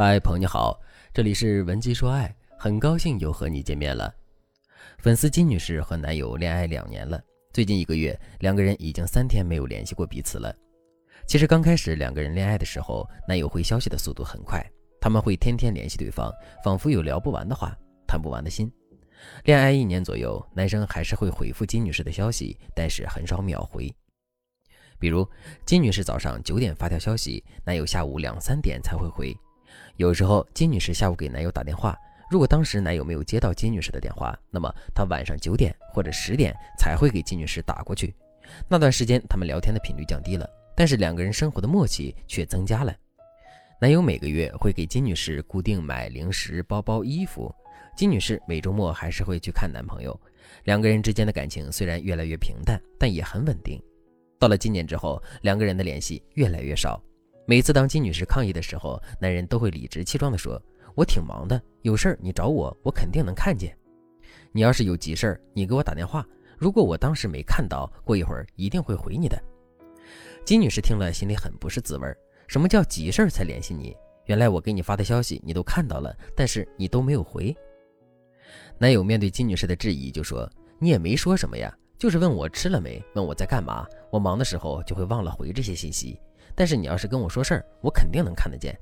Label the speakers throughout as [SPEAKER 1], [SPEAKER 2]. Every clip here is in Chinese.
[SPEAKER 1] 嗨，朋友你好，这里是文姬说爱，很高兴又和你见面了。粉丝金女士和男友恋爱两年了，最近一个月，两个人已经三天没有联系过彼此了。其实刚开始两个人恋爱的时候，男友回消息的速度很快，他们会天天联系对方，仿佛有聊不完的话，谈不完的心。恋爱一年左右，男生还是会回复金女士的消息，但是很少秒回。比如金女士早上九点发条消息，男友下午两三点才会回。有时候金女士下午给男友打电话，如果当时男友没有接到金女士的电话，那么她晚上九点或者十点才会给金女士打过去。那段时间他们聊天的频率降低了，但是两个人生活的默契却增加了。男友每个月会给金女士固定买零食、包包、衣服，金女士每周末还是会去看男朋友。两个人之间的感情虽然越来越平淡，但也很稳定。到了今年之后，两个人的联系越来越少。每次当金女士抗议的时候，男人都会理直气壮地说：“我挺忙的，有事儿你找我，我肯定能看见。你要是有急事儿，你给我打电话。如果我当时没看到，过一会儿一定会回你的。”金女士听了心里很不是滋味儿。什么叫急事儿才联系你？原来我给你发的消息你都看到了，但是你都没有回。男友面对金女士的质疑就说：“你也没说什么呀。”就是问我吃了没，问我在干嘛。我忙的时候就会忘了回这些信息，但是你要是跟我说事儿，我肯定能看得见。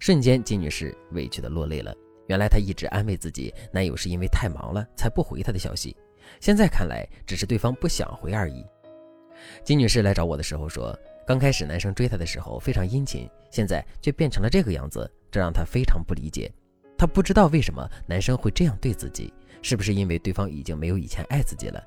[SPEAKER 1] 瞬间，金女士委屈的落泪了。原来她一直安慰自己，男友是因为太忙了才不回她的消息。现在看来，只是对方不想回而已。金女士来找我的时候说，刚开始男生追她的时候非常殷勤，现在却变成了这个样子，这让她非常不理解。她不知道为什么男生会这样对自己，是不是因为对方已经没有以前爱自己了？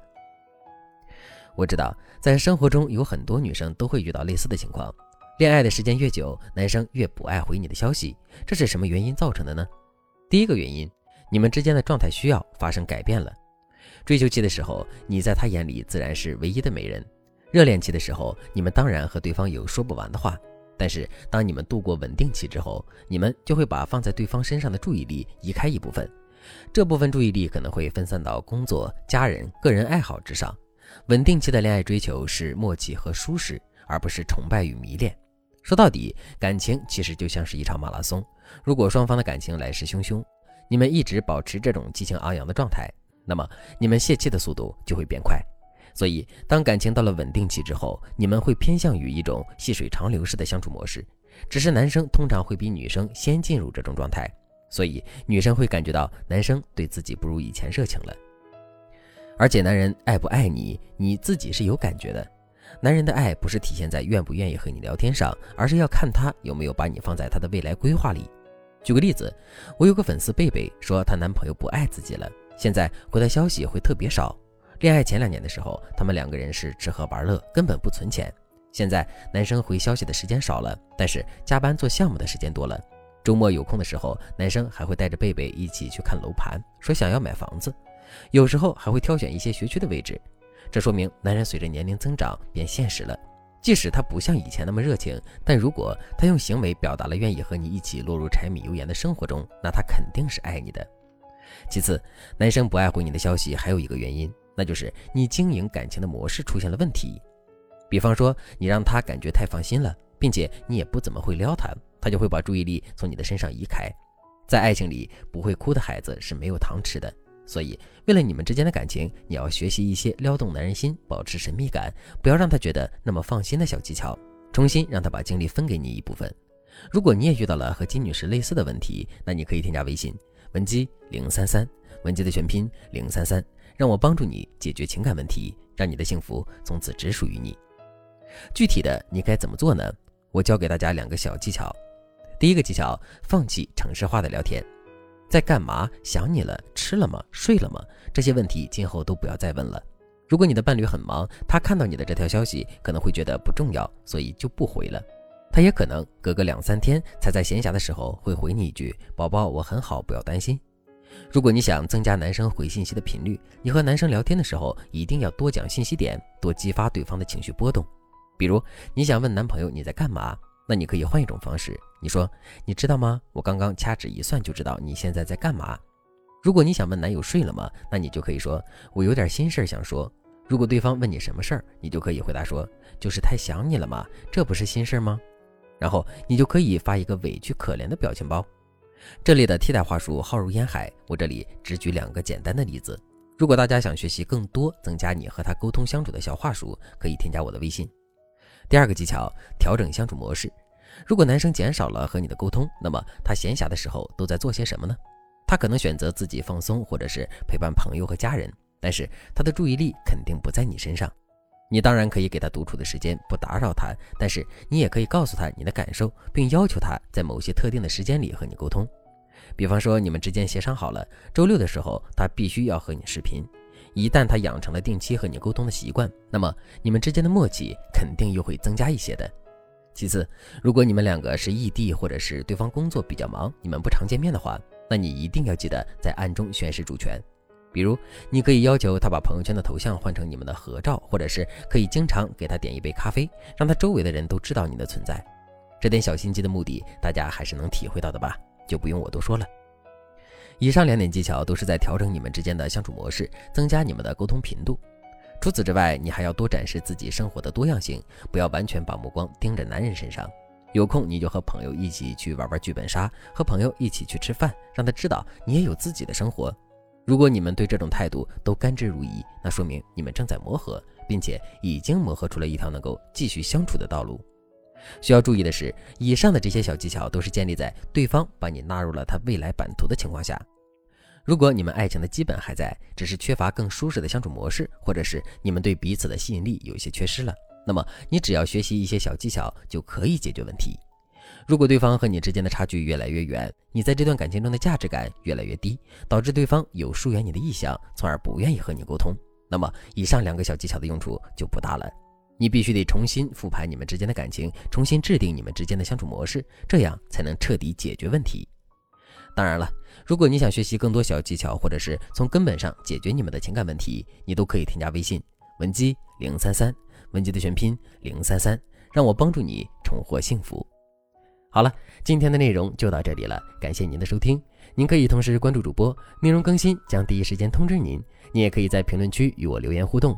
[SPEAKER 1] 我知道，在生活中有很多女生都会遇到类似的情况。恋爱的时间越久，男生越不爱回你的消息，这是什么原因造成的呢？第一个原因，你们之间的状态需要发生改变了。追求期的时候，你在他眼里自然是唯一的美人；热恋期的时候，你们当然和对方有说不完的话。但是，当你们度过稳定期之后，你们就会把放在对方身上的注意力移开一部分，这部分注意力可能会分散到工作、家人、个人爱好之上。稳定期的恋爱追求是默契和舒适，而不是崇拜与迷恋。说到底，感情其实就像是一场马拉松。如果双方的感情来势汹汹，你们一直保持这种激情昂扬的状态，那么你们泄气的速度就会变快。所以，当感情到了稳定期之后，你们会偏向于一种细水长流式的相处模式。只是男生通常会比女生先进入这种状态，所以女生会感觉到男生对自己不如以前热情了。而且，男人爱不爱你，你自己是有感觉的。男人的爱不是体现在愿不愿意和你聊天上，而是要看他有没有把你放在他的未来规划里。举个例子，我有个粉丝贝贝说，她男朋友不爱自己了，现在回她消息会特别少。恋爱前两年的时候，他们两个人是吃喝玩乐，根本不存钱。现在男生回消息的时间少了，但是加班做项目的时间多了。周末有空的时候，男生还会带着贝贝一起去看楼盘，说想要买房子。有时候还会挑选一些学区的位置，这说明男人随着年龄增长变现实了。即使他不像以前那么热情，但如果他用行为表达了愿意和你一起落入柴米油盐的生活中，那他肯定是爱你的。其次，男生不爱回你的消息还有一个原因，那就是你经营感情的模式出现了问题。比方说，你让他感觉太放心了，并且你也不怎么会撩他，他就会把注意力从你的身上移开。在爱情里，不会哭的孩子是没有糖吃的。所以，为了你们之间的感情，你要学习一些撩动男人心、保持神秘感，不要让他觉得那么放心的小技巧。重新让他把精力分给你一部分。如果你也遇到了和金女士类似的问题，那你可以添加微信文姬零三三，文姬的全拼零三三，让我帮助你解决情感问题，让你的幸福从此只属于你。具体的你该怎么做呢？我教给大家两个小技巧。第一个技巧，放弃城市化的聊天。在干嘛？想你了？吃了吗？睡了吗？这些问题今后都不要再问了。如果你的伴侣很忙，他看到你的这条消息可能会觉得不重要，所以就不回了。他也可能隔个两三天才在闲暇的时候会回你一句：“宝宝，我很好，不要担心。”如果你想增加男生回信息的频率，你和男生聊天的时候一定要多讲信息点，多激发对方的情绪波动。比如你想问男朋友你在干嘛？那你可以换一种方式，你说，你知道吗？我刚刚掐指一算就知道你现在在干嘛。如果你想问男友睡了吗？那你就可以说，我有点心事想说。如果对方问你什么事儿，你就可以回答说，就是太想你了嘛，这不是心事吗？然后你就可以发一个委屈可怜的表情包。这里的替代话术浩如烟海，我这里只举两个简单的例子。如果大家想学习更多增加你和他沟通相处的小话术，可以添加我的微信。第二个技巧，调整相处模式。如果男生减少了和你的沟通，那么他闲暇的时候都在做些什么呢？他可能选择自己放松，或者是陪伴朋友和家人，但是他的注意力肯定不在你身上。你当然可以给他独处的时间，不打扰他，但是你也可以告诉他你的感受，并要求他在某些特定的时间里和你沟通。比方说，你们之间协商好了，周六的时候他必须要和你视频。一旦他养成了定期和你沟通的习惯，那么你们之间的默契肯定又会增加一些的。其次，如果你们两个是异地，或者是对方工作比较忙，你们不常见面的话，那你一定要记得在暗中宣示主权。比如，你可以要求他把朋友圈的头像换成你们的合照，或者是可以经常给他点一杯咖啡，让他周围的人都知道你的存在。这点小心机的目的，大家还是能体会到的吧？就不用我多说了。以上两点技巧都是在调整你们之间的相处模式，增加你们的沟通频度。除此之外，你还要多展示自己生活的多样性，不要完全把目光盯着男人身上。有空你就和朋友一起去玩玩剧本杀，和朋友一起去吃饭，让他知道你也有自己的生活。如果你们对这种态度都甘之如饴，那说明你们正在磨合，并且已经磨合出了一条能够继续相处的道路。需要注意的是，以上的这些小技巧都是建立在对方把你纳入了他未来版图的情况下。如果你们爱情的基本还在，只是缺乏更舒适的相处模式，或者是你们对彼此的吸引力有一些缺失了，那么你只要学习一些小技巧就可以解决问题。如果对方和你之间的差距越来越远，你在这段感情中的价值感越来越低，导致对方有疏远你的意向，从而不愿意和你沟通，那么以上两个小技巧的用处就不大了。你必须得重新复盘你们之间的感情，重新制定你们之间的相处模式，这样才能彻底解决问题。当然了，如果你想学习更多小技巧，或者是从根本上解决你们的情感问题，你都可以添加微信文姬零三三，文姬的全拼零三三，让我帮助你重获幸福。好了，今天的内容就到这里了，感谢您的收听。您可以同时关注主播，内容更新将第一时间通知您。您也可以在评论区与我留言互动。